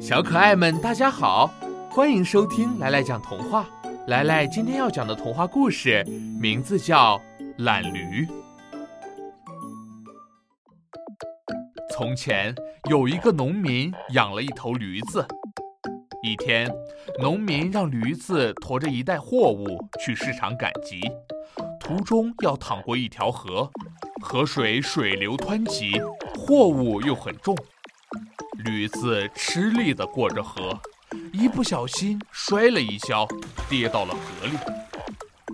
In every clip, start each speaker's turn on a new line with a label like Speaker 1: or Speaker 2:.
Speaker 1: 小可爱们，大家好，欢迎收听来来讲童话。来来今天要讲的童话故事名字叫《懒驴》。从前有一个农民养了一头驴子。一天，农民让驴子驮着一袋货物去市场赶集，途中要淌过一条河，河水水流湍急，货物又很重。驴子吃力地过着河，一不小心摔了一跤，跌到了河里。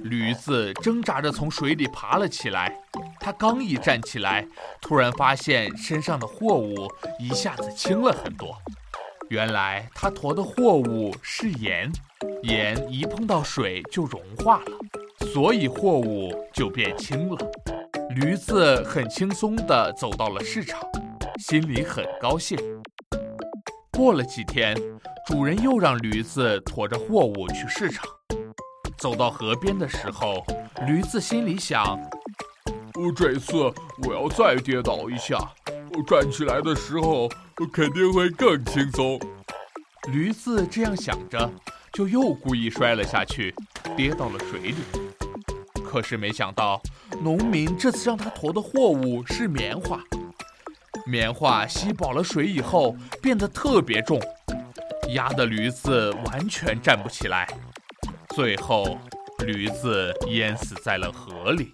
Speaker 1: 驴子挣扎着从水里爬了起来，他刚一站起来，突然发现身上的货物一下子轻了很多。原来他驮的货物是盐，盐一碰到水就融化了，所以货物就变轻了。驴子很轻松地走到了市场，心里很高兴。过了几天，主人又让驴子驮着货物去市场。走到河边的时候，驴子心里想：“
Speaker 2: 我这次我要再跌倒一下，我站起来的时候肯定会更轻松。”
Speaker 1: 驴子这样想着，就又故意摔了下去，跌到了水里。可是没想到，农民这次让他驮的货物是棉花。棉花吸饱了水以后变得特别重，压得驴子完全站不起来，最后驴子淹死在了河里。